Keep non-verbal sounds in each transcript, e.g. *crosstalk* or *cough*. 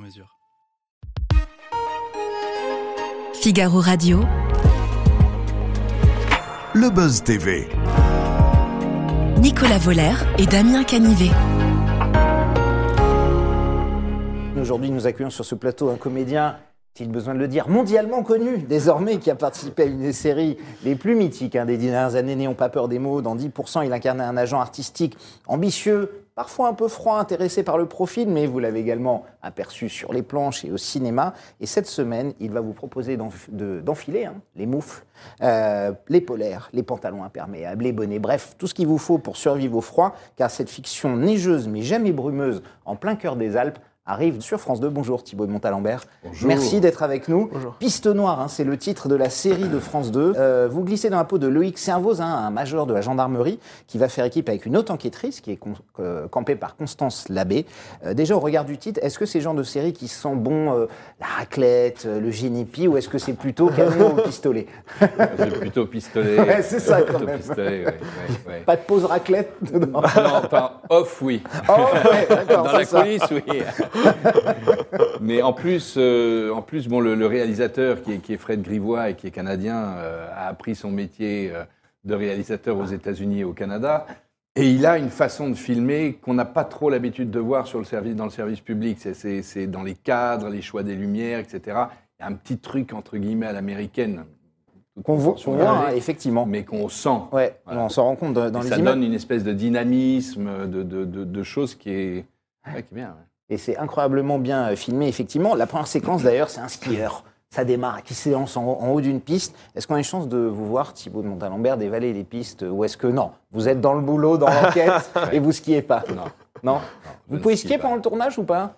mesure. Figaro Radio. Le Buzz TV. Nicolas Voller et Damien Canivet. Aujourd'hui, nous accueillons sur ce plateau un comédien, il besoin de le dire, mondialement connu désormais, qui a participé à une des séries les plus mythiques hein, des dernières années. N'ayons pas peur des mots. Dans 10%, il incarnait un agent artistique ambitieux, parfois un peu froid, intéressé par le profil, mais vous l'avez également aperçu sur les planches et au cinéma. Et cette semaine, il va vous proposer d'enf- de- d'enfiler hein, les moufles, euh, les polaires, les pantalons imperméables, les bonnets, bref, tout ce qu'il vous faut pour survivre au froid, car cette fiction neigeuse mais jamais brumeuse en plein cœur des Alpes arrive sur France 2. Bonjour Thibaut de Montalembert. Merci d'être avec nous. Piste Noire, hein, c'est le titre de la série de France 2. Euh, vous glissez dans la peau de Loïc Servoz, hein, un major de la gendarmerie, qui va faire équipe avec une autre enquêtrice qui est con- euh, campée par Constance Labbé. Euh, déjà, au regard du titre, est-ce que c'est le genre de série qui sent bon euh, la raclette, euh, le génépi, ou est-ce que c'est plutôt *laughs* canon au pistolet? C'est plutôt pistolet. *laughs* Ouais, c'est ça, quand même. pistolet, ouais, ouais, ouais. Pas de pause raclette dedans. Non, pas off, oui. Oh, d'accord, Dans la ça. coulisse, oui. *laughs* Mais en plus, euh, en plus bon, le, le réalisateur qui est, qui est Fred Grivois et qui est canadien euh, a appris son métier euh, de réalisateur aux États-Unis et au Canada. Et il a une façon de filmer qu'on n'a pas trop l'habitude de voir sur le service, dans le service public. C'est- dans les cadres, les choix des lumières, etc. Il y a un petit truc, entre guillemets, à l'américaine. Qu'on voit, qu'on voit, hein, effectivement. Mais qu'on sent. Ouais, Voilà. on s'en rend compte dans, dans les ça images. donne une espèce de dynamisme, de, de, de, de choses qui est, ouais, qui est bien. ouais. Et c'est incroyablement bien euh, filmé, effectivement. La première séquence, d'ailleurs, c'est un skieur. Ça démarre, qui s'élance en, en haut d'une piste. Est-ce qu'on a une chance de vous voir, Thibaut de Montalembert, dévaler les pistes Ou est-ce que non? Vous êtes dans le boulot, dans l'enquête, *laughs* et vous skiez pas? Non. Non? Vous pouvez skie skier pas. pendant le tournage ou pas?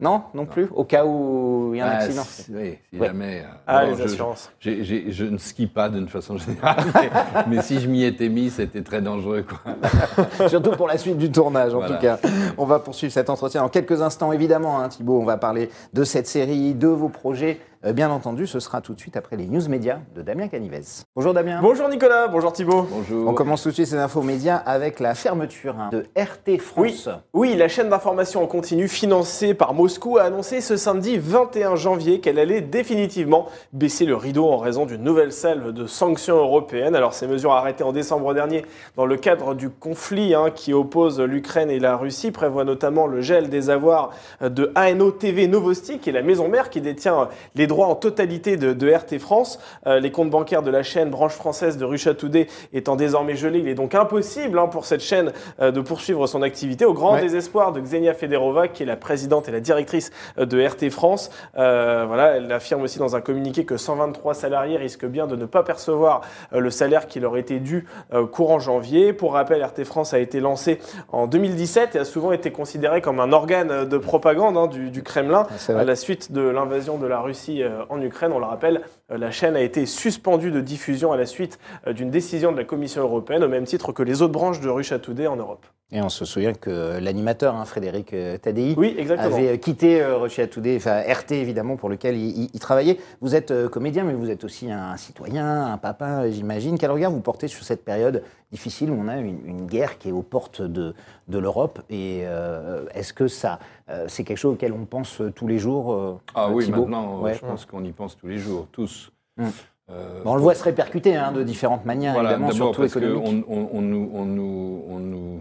Non. Non, non plus Au cas où il y a un Ah, accident si- oui, si Ouais. jamais. euh, Ah, les je- assurances. je ne skie pas d'une façon générale, *laughs* mais, mais si je m'y étais mis, c'était très dangereux. Quoi. *laughs* Surtout pour la suite du tournage, en Voilà. tout cas. On va poursuivre cet entretien dans quelques instants, évidemment, hein, Thibaut. On va parler de cette série, de vos projets. Euh, bien entendu, ce sera tout de suite après les news médias de Damien Canivez. Bonjour Damien. Bonjour Nicolas, bonjour Thibaut. Bonjour. On commence tout de suite ces infos médias avec la fermeture hein, de RT France. Oui, la chaîne d'information en continu financée par Moscou a annoncé ce samedi 21 janvier qu'elle allait définitivement baisser le rideau en raison d'une nouvelle salve de sanctions européennes. Alors ces mesures arrêtées en décembre dernier dans le cadre du conflit hein, qui oppose l'Ukraine et la Russie prévoient notamment le gel des avoirs de ANO TV Novosti, qui est la maison mère qui détient les droits en totalité de, de RT France. Euh, les comptes bancaires de la chaîne branche française de Russia Today étant désormais gelés, il est donc impossible hein, pour cette chaîne euh, de poursuivre son activité au grand Ouais. désespoir de Xenia Federova, qui est la présidente et la directrice euh, de RT France. Euh, voilà, elle affirme aussi dans un communiqué que 123 salariés risquent bien de ne pas percevoir le salaire qui leur était dû courant janvier. Pour rappel, RT France a été lancé en 2017 et a souvent été considéré comme un organe de propagande hein, du, du Kremlin. Ah. À la suite de l'invasion de la Russie euh, en Ukraine, on le rappelle, euh, la chaîne a été suspendue de diffusion à la suite euh, d'une décision de la Commission européenne, au même titre que les autres branches de Russia Today en Europe. Et on se souvient que l'animateur, hein, Frédéric euh, Tadei, Oui, avait euh, quitté euh, Russia Today, enfin RT évidemment, pour lequel il, il- il travaillait. Vous êtes euh, comédien, mais vous êtes aussi un citoyen, un papa, j'imagine. Quel regard vous portez sur cette période difficile où on a une, une guerre qui est aux portes de, de l'Europe Et euh, est-ce que ça, euh, c'est quelque chose auquel on pense tous les jours euh, Ah oui, maintenant, Ouais. je pense qu'on y pense tous les jours, tous. Mm. Euh, Bon, on le voit se répercuter hein, de différentes manières, Voilà, évidemment, surtout parce on, on nous, on, nous, on nous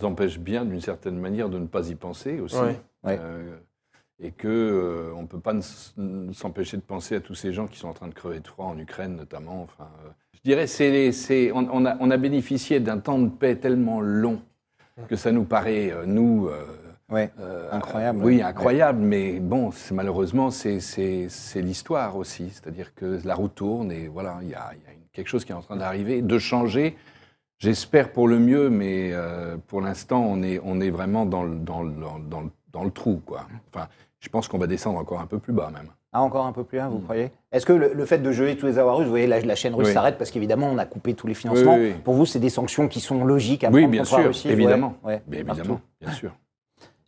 empêche bien, d'une certaine manière, de ne pas y penser aussi. Ouais. Euh, et que euh, on ne peut pas s'empêcher de penser à tous ces gens qui sont en train de crever de froid en Ukraine, notamment. Enfin, euh, je dirais, c'est, on, on a, on a bénéficié d'un temps de paix tellement long que ça nous paraît, nous, Ouais. Incroyable. Oui, Ouais. incroyable, mais bon, malheureusement, c'est, l'histoire aussi. C'est-à-dire que la roue tourne et voilà, il y y a quelque chose qui est en train d'arriver, de changer. J'espère pour le mieux, mais euh, pour l'instant, on est, on est vraiment dans le, dans, le, dans, le, dans le trou. Quoi. Enfin, je pense qu'on va descendre encore un peu plus bas même. Ah, encore un peu plus, hein, Mm. vous croyez? Est-ce que le, le fait de geler tous les avoirs russes, vous voyez, la, la chaîne russe Oui. s'arrête parce qu'évidemment, on a coupé tous les financements. Oui, oui, oui. Pour vous, c'est des sanctions qui sont logiques à Oui, prendre bien contre la sûr, Russie évidemment. Ouais, évidemment, bien sûr.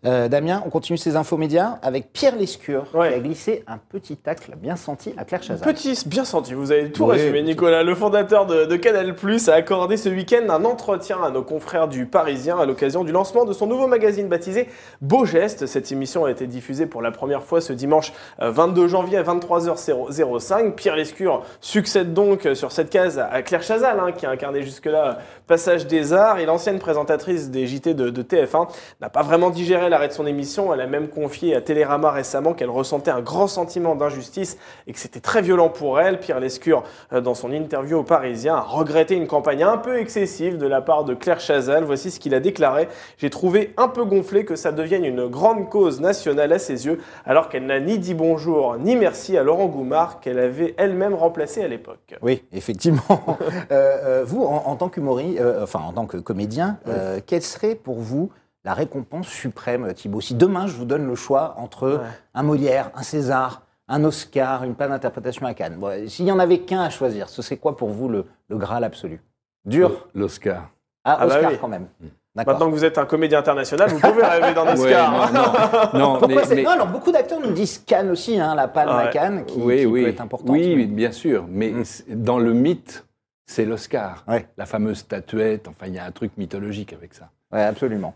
Euh, Damien, on continue ces infos médias avec Pierre Lescure Ouais. qui a glissé un petit tacle bien senti à Claire Chazal. Petit, bien senti, vous avez tout Oui, résumé, petit. Nicolas. Le fondateur de, de Canal a accordé ce week-end un entretien à nos confrères du Parisien à l'occasion du lancement de son nouveau magazine baptisé Beau Geste. Cette émission a été diffusée pour la première fois ce dimanche euh, 22 janvier à 23h05. Pierre Lescure succède donc euh, sur cette case à Claire Chazal, hein, qui a incarné jusque-là euh, Passage des Arts. Et l'ancienne présentatrice des JT de, de TF1 n'a pas vraiment digéré l'arrêt de son émission. Elle a même confié à Télérama récemment qu'elle ressentait un grand sentiment d'injustice et que c'était très violent pour elle. Pierre Lescure, euh, dans son interview au Parisien, a regretté une campagne un peu excessive de la part de Claire Chazal. Voici ce qu'il a déclaré. J'ai trouvé un peu gonflé que ça devienne une grande cause nationale à ses yeux, alors qu'elle n'a ni dit bonjour ni merci à Laurent Goumard, qu'elle avait elle-même remplacé à l'époque. Oui, effectivement. *laughs* Euh, euh, vous, en, en tant qu'humoriste, euh, enfin en tant que comédien, euh, quelle serait pour vous la récompense suprême, Thibaut Si demain je vous donne le choix entre Ouais. un Molière, un César, un Oscar, une panne d'interprétation à Cannes, bon, s'il y en avait qu'un à choisir, ce serait quoi pour vous le, le Graal absolu? Dur L'Oscar. Ah, Ah bah Oscar oui. quand même. D'accord. Maintenant que vous êtes un comédien international, vous pouvez rêver d'un *laughs* Ouais, Oscar. non, non, *laughs* non, Pourquoi mais- c'est- mais- Non, alors beaucoup d'acteurs nous disent Cannes aussi, hein, la palme à Ouais. Cannes, qui, oui, qui oui. peut être importante. Oui, mais- bien sûr. Mais Mm. c'est- dans le mythe, c'est l'Oscar. Ouais. La fameuse statuette. Enfin, il y a un truc mythologique avec ça. Ouais, absolument.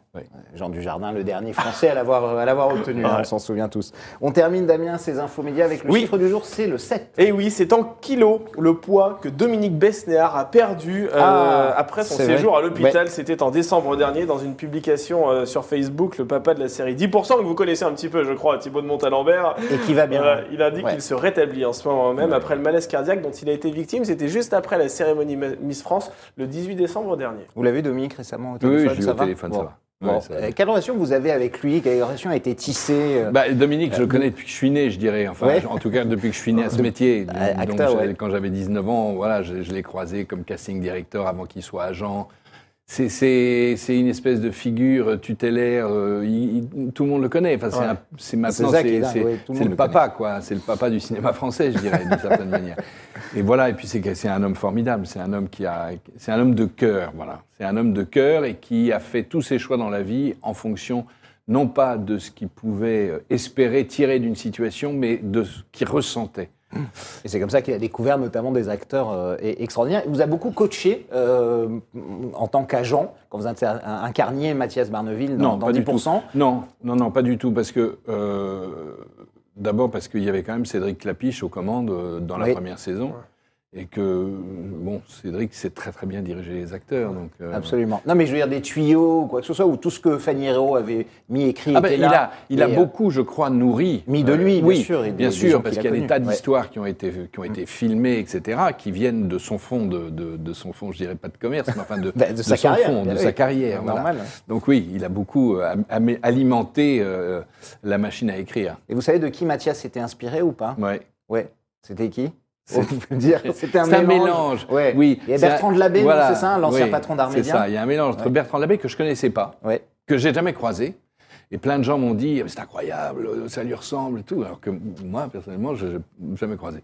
Jean Dujardin, le dernier français à l'avoir à l'avoir obtenu, hein, Ouais. on s'en souvient tous. On termine, Damien, ces infos médias avec le Oui. chiffre du jour, c'est le 7. Et oui, c'est en kilos le poids que Dominique Besnéard a perdu euh, Ah, après son séjour vrai. à l'hôpital. C'était en décembre dernier dans une publication euh, sur Facebook. Le papa de la série 10% que vous connaissez un petit peu, je crois, Thibaut de Montalembert. Et qui va bien. Voilà, il a dit Ouais. qu'il se rétablit en ce moment même après le malaise cardiaque dont il a été victime. C'était juste après la cérémonie Miss France le 18 décembre dernier. Vous l'avez, Dominique, récemment au Oui, téléphone oui, ça va téléphone, Bon. ça va. Bon, Ouais, ça va. euh, quelle relation vous avez avec lui? Quelle relation a été tissée euh, Bah, Dominique, je le connais depuis que je suis né, je dirais. Enfin, Ouais. en tout cas, depuis que je suis né à ce métier. Donc, Euh, donc, acteur, ouais. quand j'avais 19 ans, voilà, je, je l'ai croisé comme casting director avant qu'il soit agent. C'est- C'est c'est une espèce de figure tutélaire. euh, il- il- tout le monde le connaît. Enfin, c'est Ouais. c'est maintenant, c'est oui, le papa, quoi. C'est le papa du cinéma français, je dirais, d'une certaine *laughs* manière. Et voilà. Et puis c'est un homme formidable. C'est un homme qui a, c'est un homme de cœur, voilà. C'est un homme de cœur et qui a fait tous ses choix dans la vie en fonction non pas de ce qu'il pouvait euh, espérer tirer d'une situation, mais de ce qu'il ressentait. Et c'est comme ça qu'il a découvert notamment des acteurs euh, extraordinaires. Il vous a beaucoup coaché euh, en tant qu'agent quand vous incarniez Mathias Barneville dans, Non, dans pas du 10%. Non, non, non, pas du tout, parce que euh, d'abord parce qu'il y avait quand même Cédric Clapiche aux commandes euh, dans la Oui. première saison, et que bon, Cédric sait très très bien diriger les acteurs, donc. euh, Absolument. Non, mais je veux dire des tuyaux ou quoi que ce soit, ou tout ce que Fanny Hero avait mis écrit Ah ben, il là. a, il a euh, beaucoup, je crois, nourri. mis de lui, bien oui, sûr, et bien des sûr, parce qu'il y a des tas ouais. d'histoires qui ont été qui ont été filmées, etc., qui viennent de son fond, de, de, de son fond, je dirais pas de commerce, mais enfin de, *laughs* bah, de sa son carrière. fond, de bien sa carrière. voilà. Normal. Donc oui, il a beaucoup euh, alimenté euh, la machine à écrire. Et vous savez de qui Mathias s'était inspiré ou pas? Ouais. Ouais. C'était qui? *laughs* *laughs* dire c'était un C'est un mélange. Ouais. Oui. Il y a c'est Bertrand de Labbé, voilà. c'est ça, l'ancien Oui, patron C'est d'Armédia. ça. Il y a un mélange entre Ouais. Bertrand Labbé que je connaissais pas, Ouais. que j'ai jamais croisé. Et plein de gens m'ont dit c'est incroyable, ça lui ressemble et tout, alors que moi personnellement je n'ai jamais croisé.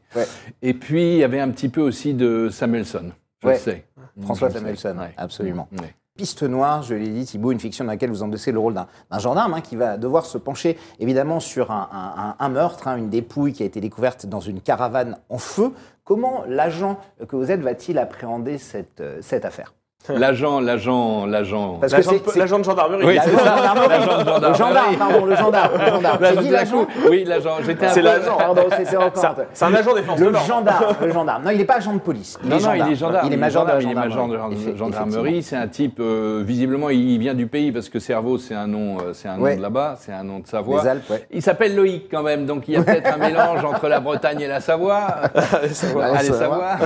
Et puis il y avait un petit peu aussi de Samuelson, je le sais. François Je sais. Samuelson, Ouais. absolument. Piste Noire, je l'ai dit, Thibault, une fiction dans laquelle vous endossez le rôle d'un gendarme hein, qui va devoir se pencher évidemment sur un, meurtre, hein, une dépouille qui a été découverte dans une caravane en feu. Comment l'agent que vous êtes va-t-il appréhender cette, euh, cette affaire? *laughs* L'agent, l'agent, l'agent. Parce que c'est- l'agent de gendarmerie. Oui, le gendarmerie. L'agent de Le gendarmerie. gendarme, pardon, le gendarme. Le gendarme. L'agent J'ai dit. Oui, l'agent. J'étais un C'est peu- l'agent. Pardon, c'est c'est un- c'est un agent de Le gendarme, le gendarme. Non, il n'est pas agent de police. Non, non, gendarme. il est gendarme. Il est major de la gendarme, il est major de gendarmerie. gendarmerie. C'est un type, euh, visiblement, il vient du pays parce que Cerveau, c'est un nom, euh, c'est un Ouais. nom de là-bas, c'est un nom de. Savoie. Les Alpes, ouais. Il s'appelle Loïc quand même, donc il y a peut-être un mélange *laughs* entre la Bretagne et la Savoie. *laughs* Allez, savoir.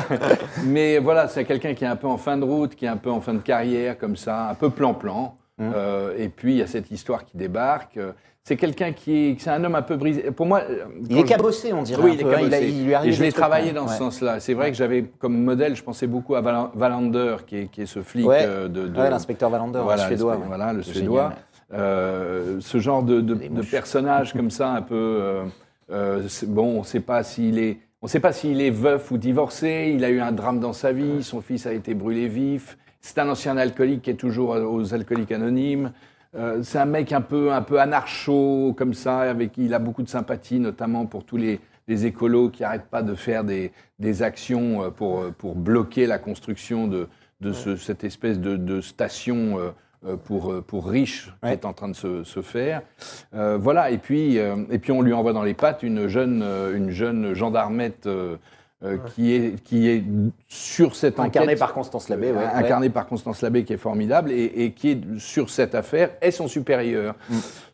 Mais voilà, c'est quelqu'un qui est un peu en fin de route, qui est un peu en fin de carrière, comme ça, un peu plan-plan. Mmh. Euh, et puis il y a cette histoire qui débarque. C'est quelqu'un qui est, c'est un homme un peu brisé. Pour moi, euh, Il est je- cabossé, on dirait. oui, il est hein. cabossé. a- il lui arrive et je l'ai travaillé ouais. dans ce sens-là. C'est vrai que j'avais comme modèle, je pensais beaucoup à Val- Valander, qui est, qui est ce flic Ouais. euh, de, de- Ouais, l'inspecteur Valander, voilà, le suédois. voilà, le suédois. Euh, ce genre de, de, personnage comme ça, un peu. euh, bon, on ne sait pas s'il est. On sait pas s'il est veuf ou divorcé, il a eu un drame dans sa vie, son fils a été brûlé vif, c'est un ancien alcoolique qui est toujours aux alcooliques anonymes. Euh, c'est un mec un peu, un peu anarcho, comme ça, avec qui il a beaucoup de sympathie, notamment pour tous les, les écolos qui n'arrêtent pas de faire des, des actions euh, pour, euh, pour bloquer la construction de, de ce- cette espèce de, de station euh, euh, pour, euh, pour riches qui est en train de se, se faire. Euh, voilà, et puis, euh, et puis on lui envoie dans les pattes une jeune, euh, une jeune gendarmette euh, euh, qui, est, qui est sur cette Incarné enquête. par Constance Labbé, ouais. Incarné par Constance Labbé, qui est formidable, et, et qui est sur cette affaire, est son supérieur.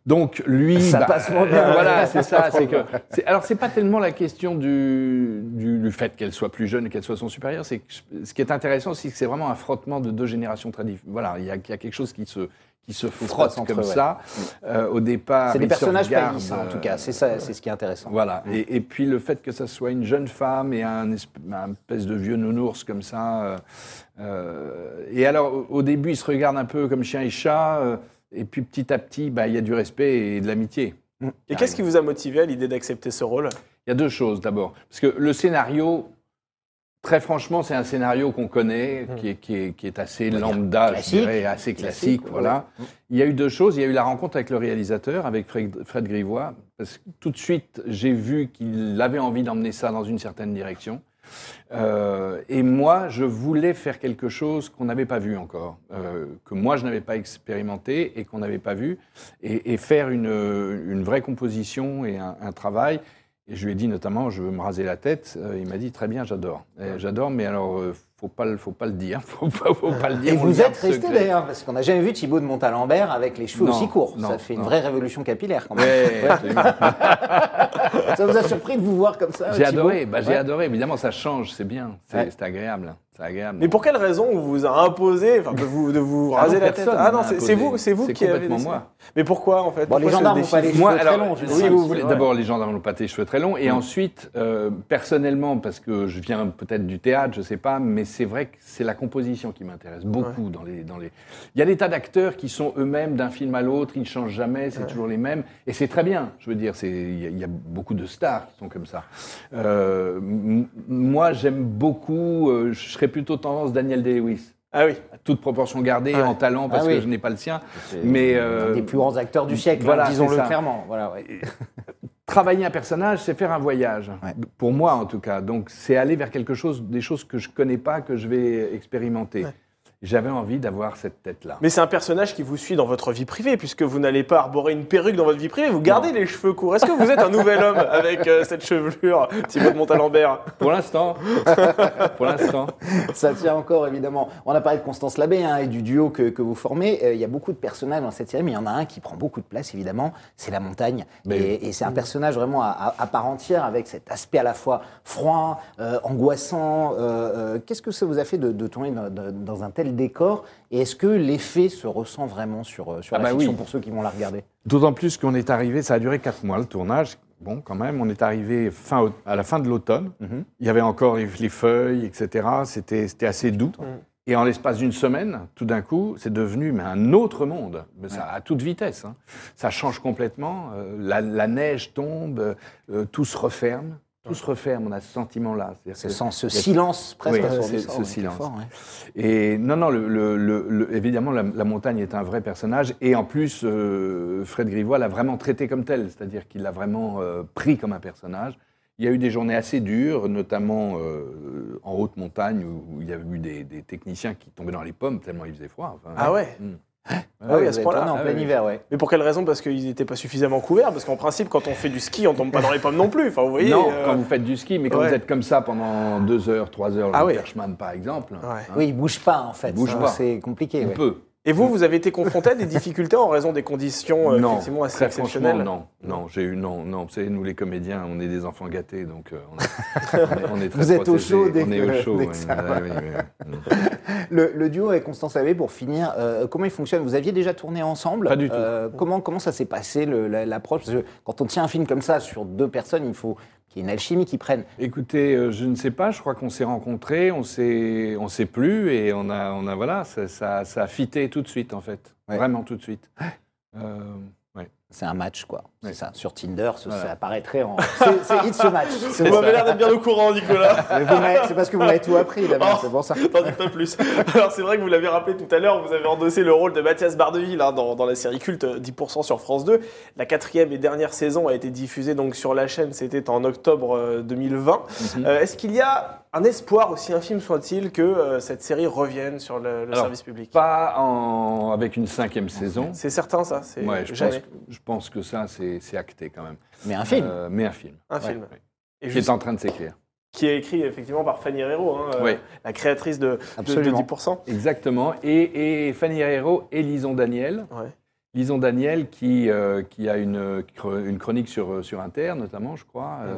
Donc lui, Mm. Ça bah, passe bien. euh, voilà, *laughs* c'est ça. C'est que, alors c'est pas tellement la question du, du, du fait qu'elle soit plus jeune et qu'elle soit son supérieur. C'est que ce qui est intéressant, c'est que c'est vraiment un frottement de deux générations très différentes. Voilà, il y, a, il y a quelque chose qui se qui se Frotte frotte entre comme eux, ouais. ça. Euh, au départ, C'est des personnages hein, en tout euh, cas. C'est ça, c'est ce qui est intéressant. voilà. Et, et puis le fait que ça soit une jeune femme et un, esp- un espèce de vieux nounours comme ça. euh, euh, et alors, au, début, ils se regardent un peu comme chien et chat. euh, et puis petit à petit, bah, il y a du respect et de l'amitié. Et qu'est-ce qui vous a motivé à l'idée d'accepter ce rôle? Il y a deux choses d'abord. Parce que le scénario, très franchement, c'est un scénario qu'on connaît, qui, est, qui, est, qui est assez lambda, classique. je dirais, assez classique. Classique, voilà. Il y a eu deux choses. Il y a eu la rencontre avec le réalisateur, avec Fred, Fred Grivois. Parce que tout de suite, j'ai vu qu'il avait envie d'emmener ça dans une certaine direction. Euh, et moi, je voulais faire quelque chose qu'on n'avait pas vu encore, euh, que moi, je n'avais pas expérimenté et qu'on n'avait pas vu, et, et faire une, une vraie composition et un, un travail. Et je lui ai dit notamment, je veux me raser la tête. Euh, il m'a dit, très bien, j'adore. J'adore, mais alors, euh, faut pas, faut pas le dire. *laughs* Faut pas, faut pas le dire. Et vous êtes resté d'ailleurs, parce qu'on n'a jamais vu Thibaut de Montalembert avec les cheveux Non, aussi courts. non, ça fait une vraie révolution capillaire quand même. Ouais. *laughs* Ça vous a surpris de vous voir comme ça J'ai adoré, bah, j'ai adoré. Évidemment, ça change, c'est bien, c'est agréable, agréable. Mais pour quelle raison on vous a imposé enfin, de vous, de vous Ah raser non, la tête personne Ah non, c'est vous, c'est vous qui avez décidé. moi. Mais pourquoi en fait Bon, les Pourquoi ce gendarmes n'ont pas les cheveux très longs. oui, vous d'abord, les gendarmes n'ont pas les cheveux très longs. Et ensuite, euh, personnellement, parce que je viens peut-être du théâtre, je sais pas, mais c'est vrai que c'est la composition qui m'intéresse beaucoup. Dans les, dans les... Il y a des tas d'acteurs qui sont eux-mêmes d'un film à l'autre, ils ne changent jamais, c'est toujours les mêmes. Et c'est très bien. Je veux dire, c'est- il y, a- il y a beaucoup de stars qui sont comme ça. Euh, moi, j'aime beaucoup, euh, je serais plutôt tendance Daniel Day-Lewis. Ah oui. À toute proportion gardée, Ouais. en talent, parce Ah oui. que je n'ai pas le sien. Mais un euh, des plus grands acteurs du siècle, voilà, hein, disons-le c'est ça. clairement. Voilà, ouais. *laughs* travailler un personnage, c'est faire un voyage. Ouais. Pour moi, en tout cas. Donc, c'est aller vers quelque chose, des choses que je connais pas, que je vais expérimenter. J'avais envie d'avoir cette tête-là. Mais c'est un personnage qui vous suit dans votre vie privée, puisque vous n'allez pas arborer une perruque dans votre vie privée, vous gardez les cheveux courts. Est-ce que vous êtes un nouvel homme *laughs* avec euh, cette chevelure, Thibaut de Montalembert? Pour l'instant, *laughs* pour l'instant. Ça tient encore, évidemment. On a parlé de Constance Labbé hein, et du duo que, que vous formez. Euh, Il y a beaucoup de personnages dans cette série, mais il y en a un qui prend beaucoup de place, évidemment. C'est la montagne. Mais et et c'est un personnage vraiment à, à- à part entière, avec cet aspect à la fois froid, euh, angoissant. Euh, euh, Qu'est-ce que ça vous a fait de, de tourner dans, dans- dans un tel décor Et est-ce que l'effet se ressent vraiment sur, euh, sur Ah la bah fiction oui. pour ceux qui vont la regarder? D'autant plus qu'on est arrivé, ça a duré quatre mois le tournage. Bon, quand même, on est arrivé fin, à la fin de l'automne. Mhm. Il y avait encore les, les feuilles, etc. C'était c'était assez doux. Et en l'espace d'une semaine, tout d'un coup, c'est devenu mais, un autre monde, mais ça, à toute vitesse. hein. Ça change complètement. euh, la, la neige tombe, euh, tout se referme. Tout se referme, on a ce sentiment-là. C'est-à-dire Ce, silence presque Oui, assourdissant, ce- ouais, silence. fort, ouais. Et non, non, le, le- le- le- évidemment, la, la montagne est un vrai personnage. Et en plus, euh, Fred Grivois l'a vraiment traité comme tel, c'est-à-dire qu'il l'a vraiment euh, pris comme un personnage. Il y a eu des journées assez dures, notamment euh, en haute montagne, où, où il y avait eu des, des techniciens qui tombaient dans les pommes tellement il faisait froid. Enfin, Ah ouais? Mm. Ah oui, Ouais, à ce point-là. en Ah plein oui. hiver, ouais. Mais pour quelle raison? Parce qu'ils n'étaient pas suffisamment couverts Parce qu'en principe, quand on fait du ski, on tombe pas dans les pommes non plus. Enfin, vous voyez. non, euh, quand vous faites du ski, mais quand ouais. vous êtes comme ça pendant deux heures, trois heures, Ah le oui. Perchman par exemple, Ouais. hein, Oui, il bouge pas en fait. Il bouge Ça, pas. C'est compliqué. on ouais. peut. Et vous, vous avez été confronté à des difficultés en raison des conditions euh, non, effectivement assez très exceptionnelles non, non, j'ai eu non, non. Vous savez, nous les comédiens, on est des enfants gâtés, donc euh, on, est, *laughs* on est- on est très Vous êtes au chaud dès on est que- au chaud. dès que oui. ça Ouais, oui, oui, oui. Le, le duo avec Constance Labbé, pour finir, euh, comment il fonctionne? Vous aviez déjà tourné ensemble? Pas du tout. Euh, comment, comment ça s'est passé, la- l'approche? Parce que quand on tient un film comme ça sur deux personnes, il faut qu'il y ait une alchimie qui prenne. Écoutez, euh, je ne sais pas. Je crois qu'on s'est rencontrés, on s'est, on s'est plus, et on a, on a voilà, ça, ça, ça a fité tout de suite en fait, Ouais. vraiment tout de suite. Euh. C'est un match, quoi. C'est ça. Sur Tinder, Voilà. ça apparaîtrait en. C'est hit ce match. *laughs* Vous m'avez l'air d'être bien au courant, Nicolas. C'est parce que vous m'avez tout appris, Damien, Oh. c'est pour ça. T'en dis pas plus. Alors c'est vrai que vous l'avez rappelé tout à l'heure, vous avez endossé le rôle de Mathias Bardeville hein, dans, dans la série culte euh, 10% sur France 2. La quatrième et dernière saison a été diffusée donc sur la chaîne, c'était en octobre euh, 2020. Mhm. Euh, Est-ce qu'il y a un espoir, aussi infime soit-il, que euh, cette série revienne sur le, le Alors, service public Pas en, avec une cinquième saison. C'est certain ça, c'est Ouais, je, pense, jamais je pense que ça, c'est acté quand même. Mais un film. Euh, mais un film. un Ouais, film. ouais. Et Qui juste- est en train de s'écrire. qui est écrit effectivement par Fanny Herrero, hein, euh, Oui. la créatrice de, de- de, Absolument. 10%. Exactement. Et, et Fanny Herrero et Lison Daniel. Ouais. Lison Daniel qui, euh, qui a une, une chronique sur, sur Inter, notamment, je crois. euh,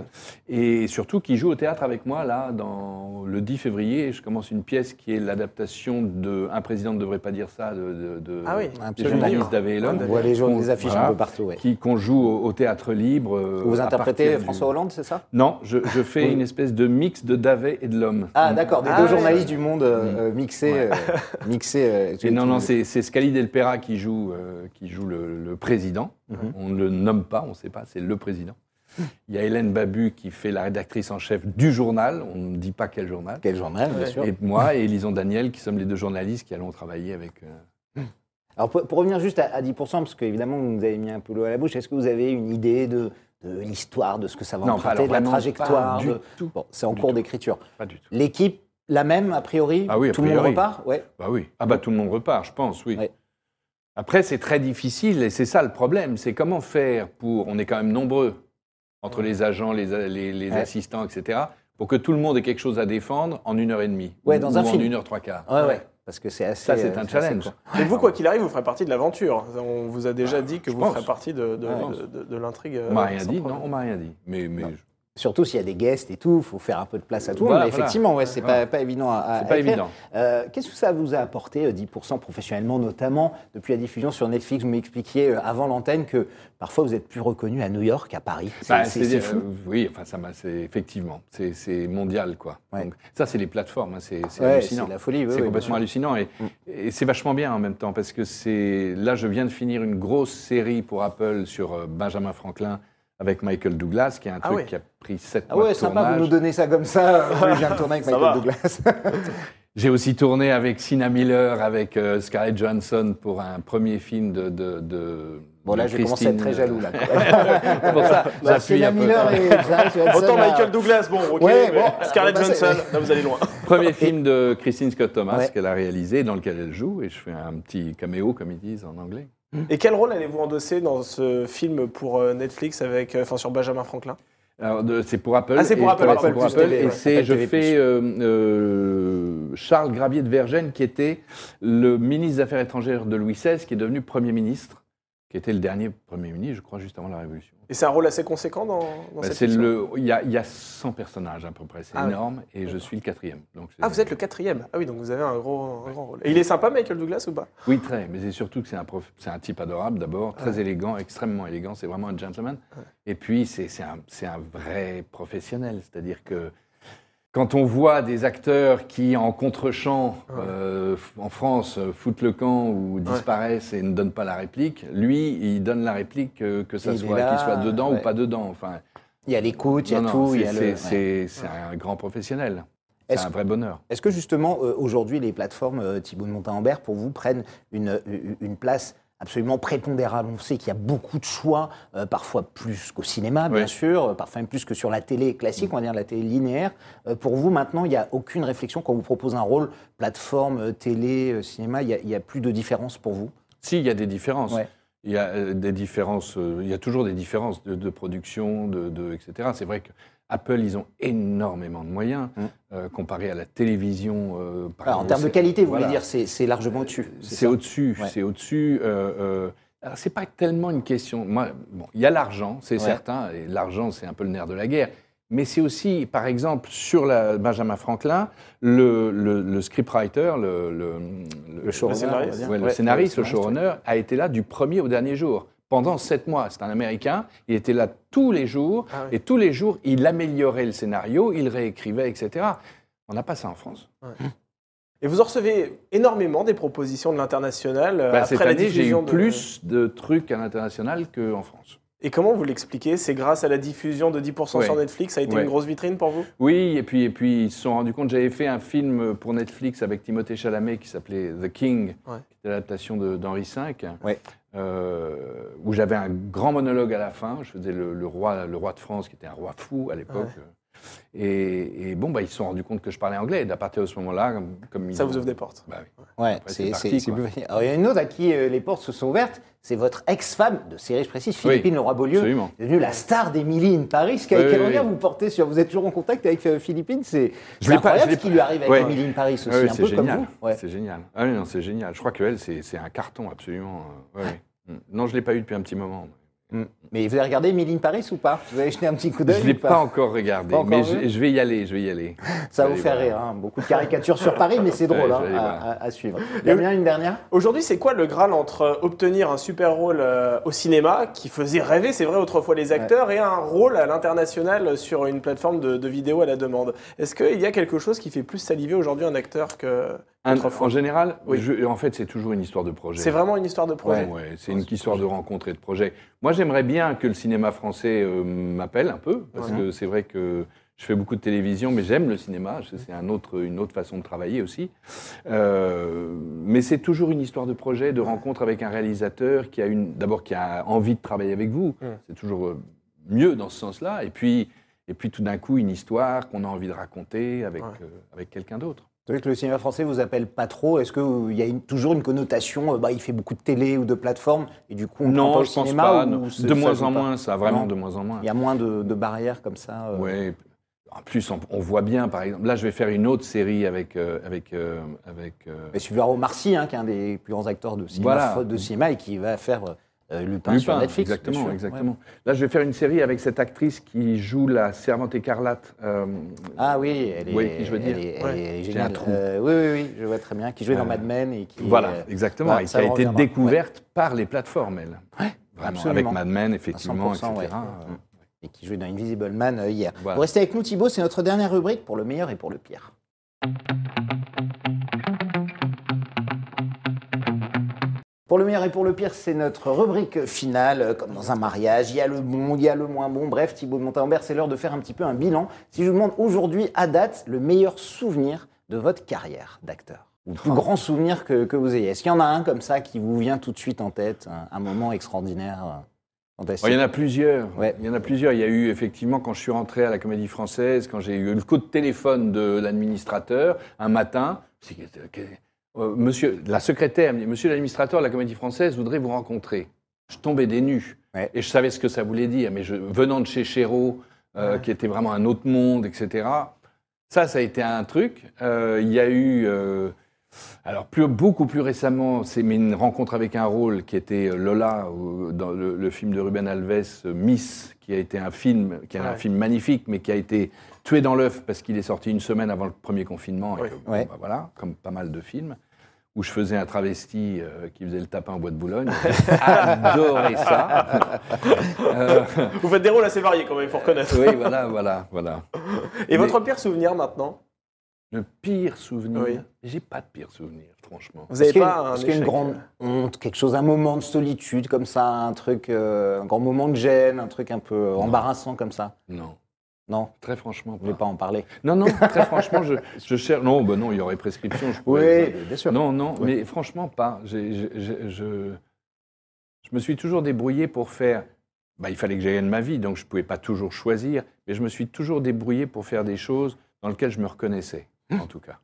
et surtout qui joue au théâtre avec moi, là, dans le 10 février. Je commence une pièce qui est l'adaptation de Un président ne devrait pas dire ça, de, de, de- Ah oui, des absolument. journalistes d'Avé On voit les, gens, les affiches voilà. un peu partout. ouais. qui qu'on joue au, au théâtre libre. euh, Vous interprétez du- François Hollande, c'est ça? Non, je, je fais Oui. une espèce de mix de Davet et de l'homme. Ah, d'accord, des Ah, deux ouais. journalistes du monde euh, euh, mixés. euh, mixés euh, Et non, non, c'est c'est Scali Delpera qui joue, euh, qui joue le, le président. Mhm. On ne le nomme pas, on ne sait pas, c'est le président. Il y a Hélène Babu qui fait la rédactrice en chef du journal, on ne dit pas quel journal. Quel journal, bien sûr. Et moi et Elison Daniel qui sommes les deux journalistes qui allons travailler avec. euh, Alors, pour, pour revenir juste à, à 10%, parce qu'évidemment, vous nous avez mis un peu l'eau à la bouche, est-ce que vous avez une idée de, de l'histoire, de ce que ça va Non, emprunter, alors de la trajectoire pas du de- tout. Bon, c'est en cours d'écriture. Pas du tout. L'équipe, la même, a priori Ah oui, a Tout le monde priori. repart Ouais. Bah oui. Ah bah tout le monde repart, je pense, oui. Ouais. Après, c'est très difficile et c'est ça le problème. C'est comment faire pour. On est quand même nombreux entre les agents, les, les, les Ouais. assistants, etc. Pour que tout le monde ait quelque chose à défendre en une heure et demie. Ouais, ou- dans ou un en film. une heure trois quarts. Ouais, ouais. Parce que c'est assez. Ça, c'est euh, un challenge. Et vous, quoi qu'il arrive, vous ferez partie de l'aventure. On vous a déjà dit que vous pense. ferez partie de, de, Ouais. de- de- de l'intrigue. euh, On m'a rien sans dit, problème. non, on m'a rien dit. Mais, mais Non. je- Surtout s'il y a des guests et tout, il faut faire un peu de place à tout le monde. Voilà, Mais voilà. effectivement, ouais, c'est Voilà. pas, pas évident à, c'est pas écrire. évident. Euh, Qu'est-ce que ça vous a apporté, euh, 10% professionnellement, notamment depuis la diffusion sur Netflix? Vous m'expliquiez euh, avant l'antenne que parfois vous êtes plus reconnu à New York qu'à Paris. C'est Bah, fou. euh, oui, enfin, ça c'est effectivement, c'est, mondial, quoi. Ouais. Donc, ça, c'est les plateformes, hein, c'est, Ouais, hallucinant. c'est la folie. oui, c'est oui, complètement hallucinant et, et c'est vachement bien en même temps parce que c'est là je viens de finir une grosse série pour Apple sur euh, Benjamin Franklin avec Michael Douglas qui est un Ah truc ouais. qui a pris sept Ah mois ouais, de sympa, tournage. vous nous donnez ça comme ça. *laughs* euh, viens de tourner avec Ça Michael va. Douglas. *laughs* J'ai aussi tourné avec Sina Miller, avec euh, Scarlett Johansson pour un premier film de. de, de Bon, là, de je commence à être très jaloux. Là, euh, *laughs* C'est pour ça, un peu. Miller et Johansson, Autant là. Michael Douglas, bon, ok. Ouais, mais Scarlett bah, Johansson, là vous allez loin. Premier film de Christine Scott Thomas Ouais. qu'elle a réalisé, dans lequel elle joue, et je fais un petit caméo, comme ils disent en anglais. Et quel rôle allez-vous endosser dans ce film pour euh, Netflix avec, euh, enfin sur Benjamin Franklin? C'est pour Apple. Ah, c'est pour Apple, Apple pour Apple, et c'est, je fais euh, euh, Charles Gravier de Vergennes, qui était le ministre des Affaires étrangères de Louis XVI, qui est devenu Premier ministre, qui était le dernier Premier ministre, je crois, juste avant la Révolution. Et c'est un rôle assez conséquent dans, dans Bah, cette le, il y, a, il y a 100 personnages à peu près, c'est Ah énorme, et je suis le quatrième. Donc Ah, vous êtes le quatrième. Ah oui, donc vous avez un gros, un grand rôle. Et il est sympa, Michael Douglas, ou pas? Oui, très, mais c'est surtout que c'est un, prof- un type adorable d'abord, très élégant, extrêmement élégant, c'est vraiment un gentleman. Et puis, c'est un, c'est un vrai professionnel, c'est-à-dire que quand on voit des acteurs qui, en contre-champ, euh, en France, euh, foutent le camp ou disparaissent et ne donnent pas la réplique, lui, il donne la réplique, euh, que ça Il soit là, qu'il soit dedans ouais. ou pas dedans. Enfin, Il y a l'écoute, il y a non, tout. c'est- un grand professionnel. C'est un vrai bonheur. Est-ce que justement, euh, aujourd'hui, les plateformes euh, Thibault de Montalembert, pour vous, prennent une place absolument prépondérable On sait qu'il y a beaucoup de choix, euh, parfois plus qu'au cinéma, bien Oui. sûr, euh, parfois même plus que sur la télé classique, on va dire la télé linéaire. Euh, pour vous, maintenant, il n'y a aucune réflexion quand on vous propose un rôle, plateforme, télé, cinéma, il n'y a, plus de différence pour vous? Si, il y a des différences. Ouais. Il y a des différences. il y a toujours des différences de, de production, de, de- etc. C'est vrai que Apple, ils ont énormément de moyens Mm. euh, comparé à la télévision. euh, par Alors, En termes de c'est- qualité, vous voilà. voulez dire, c'est c'est largement au-dessus. C'est ça au-dessus. C'est au-dessus. euh, euh, alors, c'est pas tellement une question. Moi, bon, il y a l'argent, c'est Ouais. certain, et l'argent, c'est un peu le nerf de la guerre. Mais c'est aussi, par exemple, sur la Benjamin Franklin, le, le, le scriptwriter, le, le, Le showrunner, scénariste. Ouais, le scénariste, showrunner, a été là du premier au dernier jour. Pendant sept mois, c'est un Américain, il était là tous les jours, Ah oui. et tous les jours, il améliorait le scénario, il réécrivait, etc. On n'a pas ça en France. Et vous en recevez énormément des propositions de l'international Bah, après cette la année, j'ai eu diffusion de- plus de trucs à l'international qu'en France. Et comment vous l'expliquez? C'est grâce à la diffusion de 10% Ouais. sur Netflix, ça a été Ouais. une grosse vitrine pour vous? Oui, et puis, et puis ils se sont rendus compte, j'avais fait un film pour Netflix avec Timothée Chalamet qui s'appelait The King, Ouais. qui était l'adaptation d'Henri V, Ouais. Où j'avais un grand monologue à la fin. Je faisais le, le roi, le roi de France, qui était un roi fou à l'époque. Et, et bon, bah, ils se sont rendus compte que je parlais anglais. Et à partir de ce moment-là, comme, Ça vous ouvre des portes. Bah oui. Ouais, c'est Alors, il y a une autre à qui euh, les portes se sont ouvertes, c'est votre ex-femme de série, je précise, Philippine Leroy-Beaulieu, absolument. devenue la star d'Emily in Paris. Quel, Oui, quel oui, regard oui. vous portez sur Vous êtes toujours en contact avec euh, Philippine? C'est incroyable ce qui lui arrive avec Ouais. Emily in Paris aussi, oui, un c'est peu génial. comme vous. Ouais. C'est génial. Ah oui, non, c'est génial. Je crois qu'elle, c'est c'est un carton, absolument. euh. Mm. Non, je ne l'ai pas eu depuis un petit moment. Mm. Mais vous avez regardé Emily in Paris ou pas? Vous avez jeté un petit coup Je d'œil ne l'ai pas? encore regardé, Pas encore mais je, je vais y aller, je vais y aller. Ça va Je vous aller rire, hein. beaucoup de caricatures sur Paris, mais c'est *laughs* drôle Ouais, hein, je à, à- suivre. Damien, une dernière? Aujourd'hui, c'est quoi le Graal entre euh, obtenir un super rôle euh, au cinéma, qui faisait rêver, c'est vrai, autrefois les acteurs, et un rôle à l'international sur une plateforme de, de vidéo à la demande? Est-ce qu'il y a quelque chose qui fait plus saliver aujourd'hui un acteur que. Un- en général, Oui. je- en fait, c'est toujours une histoire de projet. C'est vraiment une histoire de projet Ouais, c'est une histoire de rencontre et de projet. Moi, j'aimerais bien que le cinéma français euh, m'appelle un peu, parce Ouais. que c'est vrai que je fais beaucoup de télévision, mais j'aime le cinéma. C'est un autre, une autre façon de travailler aussi. Euh, mais c'est toujours une histoire de projet, de rencontre avec un réalisateur qui a une, d'abord qui a envie de travailler avec vous. C'est toujours euh, mieux dans ce sens-là. Et puis, et puis tout d'un coup, une histoire qu'on a envie de raconter avec, euh, avec quelqu'un d'autre. Savez que le cinéma français vous appelle pas trop. Est-ce qu'il y a une- toujours une connotation euh, bah, Il fait beaucoup de télé ou de plateformes, et du coup, on prend pas Non, au je pense cinéma pas. non. c'est- De moins en pas moins, ça, vraiment Non. de moins en moins. Il y a moins de, de barrières comme ça. euh. Ouais. En plus, on, on voit bien, par exemple, là, je vais faire une autre série avec. euh, avec, euh, avec euh, Mais Omar Sy, hein, qui est un des plus grands acteurs de cinéma, Voilà. de cinéma et qui va faire euh, Lupin, sur Netflix. bien exactement, sûr. exactement. Là, je vais faire une série avec cette actrice qui joue la servante écarlate. euh, Ah oui, elle est, Oui, je veux elle dire. elle Ouais. est J'ai géniale. un trou. Euh, oui, oui, oui, je vois très bien. Qui jouait dans Mad Men et qui. voilà, exactement, voilà, et qui ça a été reviendra. découverte par les plateformes, elle. Ouais, Vraiment, absolument. avec Mad Men, effectivement, 100%, etc. ouais. Et qui jouait dans Invisible Man euh, hier. Voilà. Vous restez avec nous, Thibaut, c'est notre dernière rubrique pour le meilleur et pour le pire. Pour le meilleur et pour le pire, c'est notre rubrique finale, euh, comme dans un mariage. Il y a le bon, il y a le moins bon. Bref, Thibaut de Montalembert, c'est l'heure de faire un petit peu un bilan. Si je vous demande aujourd'hui, à date, le meilleur souvenir de votre carrière d'acteur, ou le plus grand souvenir que, que vous ayez, est-ce qu'il y en a un comme ça qui vous vient tout de suite en tête, un, un moment extraordinaire, euh, fantastique? Oh, il y en a plusieurs. Ouais. Il y en a plusieurs. Il y a eu effectivement quand je suis rentré à la Comédie Française, quand j'ai eu le coup de téléphone de l'administrateur un matin. Euh, monsieur, la secrétaire me dit Monsieur l'administrateur de la Comédie Française voudrait vous rencontrer. Je tombais des nues Ouais. et je savais ce que ça voulait dire. Mais je, venant de chez Chéreau, euh, qui était vraiment un autre monde, etc. Ça, ça a été un truc. Euh, il y a eu alors, plus, beaucoup plus récemment, c'est une rencontre avec un rôle qui était Lola, dans le, le film de Ruben Alves, Miss, qui a été un film, qui est un film magnifique, mais qui a été tué dans l'œuf parce qu'il est sorti une semaine avant le premier confinement. et bon, bah, voilà, comme pas mal de films, où je faisais un travesti euh, qui faisait le tapin au bois de Boulogne. *laughs* J'ai adoré ça. *laughs* Euh, Vous faites des rôles assez variés quand même, il faut reconnaître. oui, voilà, voilà, voilà. Et Mais- votre pire souvenir maintenant? Le pire souvenir, Oui. j'ai pas de pire souvenir, franchement. Vous n'avez Est-ce qu'il y a pas une- un est-ce qu'il y a une échec, grande euh, honte, quelque chose, un moment de solitude comme ça, un truc, euh, un grand moment de gêne, un truc un peu embarrassant comme ça? Non, Non, très franchement. vous voulez pas en parler Non, non, très franchement, je, je cherche. Non, ben non, il y aurait prescription. Je Oui, pourrais- bien sûr. Non, non, mais franchement, pas. Je, je me suis toujours débrouillé pour faire. Bah, il fallait que j'aille de ma vie, donc je ne pouvais pas toujours choisir, mais je me suis toujours débrouillé pour faire des choses dans lesquelles je me reconnaissais, Hum. en tout cas.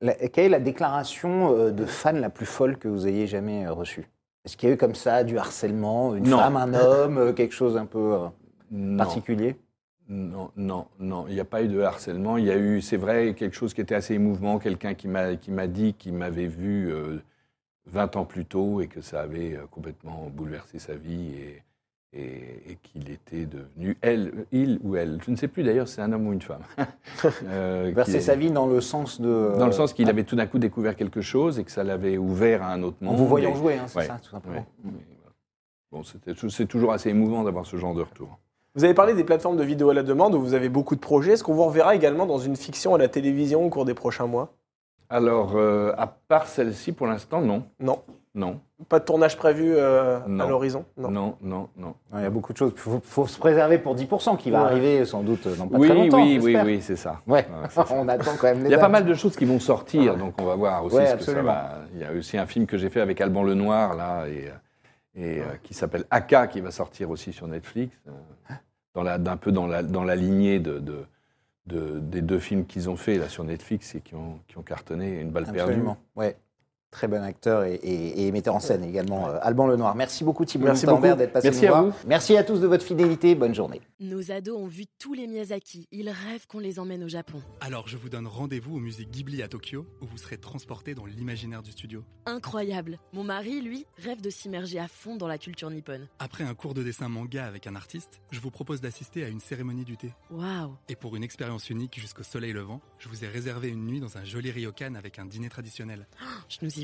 La- quelle est la déclaration euh, de fan la plus folle que vous ayez jamais euh, reçue? Est-ce qu'il y a eu comme ça du harcèlement, une Non. femme, un homme, euh, quelque chose un peu Non, particulier? Non, non, non, il n'y a pas eu de harcèlement. Il y a eu, c'est vrai, quelque chose qui était assez émouvant, quelqu'un qui m'a qui m'a dit qu'il m'avait vu euh, 20 ans plus tôt et que ça avait euh, complètement bouleversé sa vie et, et, et qu'il était devenu elle, il ou elle. Je ne sais plus d'ailleurs, si c'est un homme ou une femme. *laughs* Euh, Verser sa vie dans le sens de. Dans le sens qu'il ah, avait tout d'un coup découvert quelque chose et que ça l'avait ouvert à un autre En monde. vous voyant jouer, hein, c'est Ouais, ça, tout simplement. ouais. Bon, c'est toujours assez émouvant d'avoir ce genre de retour. Vous avez parlé des plateformes de vidéo à la demande où vous avez beaucoup de projets. Est-ce qu'on vous reverra également dans une fiction à la télévision au cours des prochains mois? Alors, euh, à part celle-ci, pour l'instant, non. Non. Non, Pas de tournage prévu euh, à l'horizon? Non, non, non. non. Il y a beaucoup de choses. Il faut, faut se préserver pour 10% qui va Ouais. arriver sans doute dans pas Oui, très longtemps. oui, oui, oui, c'est ça. Ouais, *laughs* ça. on attend quand même les Il y a pas mal de choses qui vont sortir, donc on va voir aussi Ouais, ce que ça absolument. va. Il y a aussi un film que j'ai fait avec Alban Lenoir, là, et, et euh, qui s'appelle Aka, qui va sortir aussi sur Netflix, euh, dans la, d'un peu dans la, dans la lignée de, de- de- des deux films qu'ils ont fait là sur Netflix et qui ont, qui ont cartonné, Une balle Absolument. Ouais. Très bon acteur et, et- et metteur en scène également, euh, Alban Lenoir. Merci beaucoup Thibault beaucoup. d'être passé Merci nous à voir. vous. Merci à tous de votre fidélité. Bonne journée. Nos ados ont vu tous les Miyazaki. Ils rêvent qu'on les emmène au Japon. Alors je vous donne rendez-vous au musée Ghibli à Tokyo, où vous serez transporté dans l'imaginaire du studio. Incroyable. Mon mari, lui, rêve de s'immerger à fond dans la culture nippone. Après un cours de dessin manga avec un artiste, je vous propose d'assister à une cérémonie du thé. Waouh. Et pour une expérience unique jusqu'au soleil levant, je vous ai réservé une nuit dans un joli ryokan avec un dîner traditionnel. *gasps* Je nous y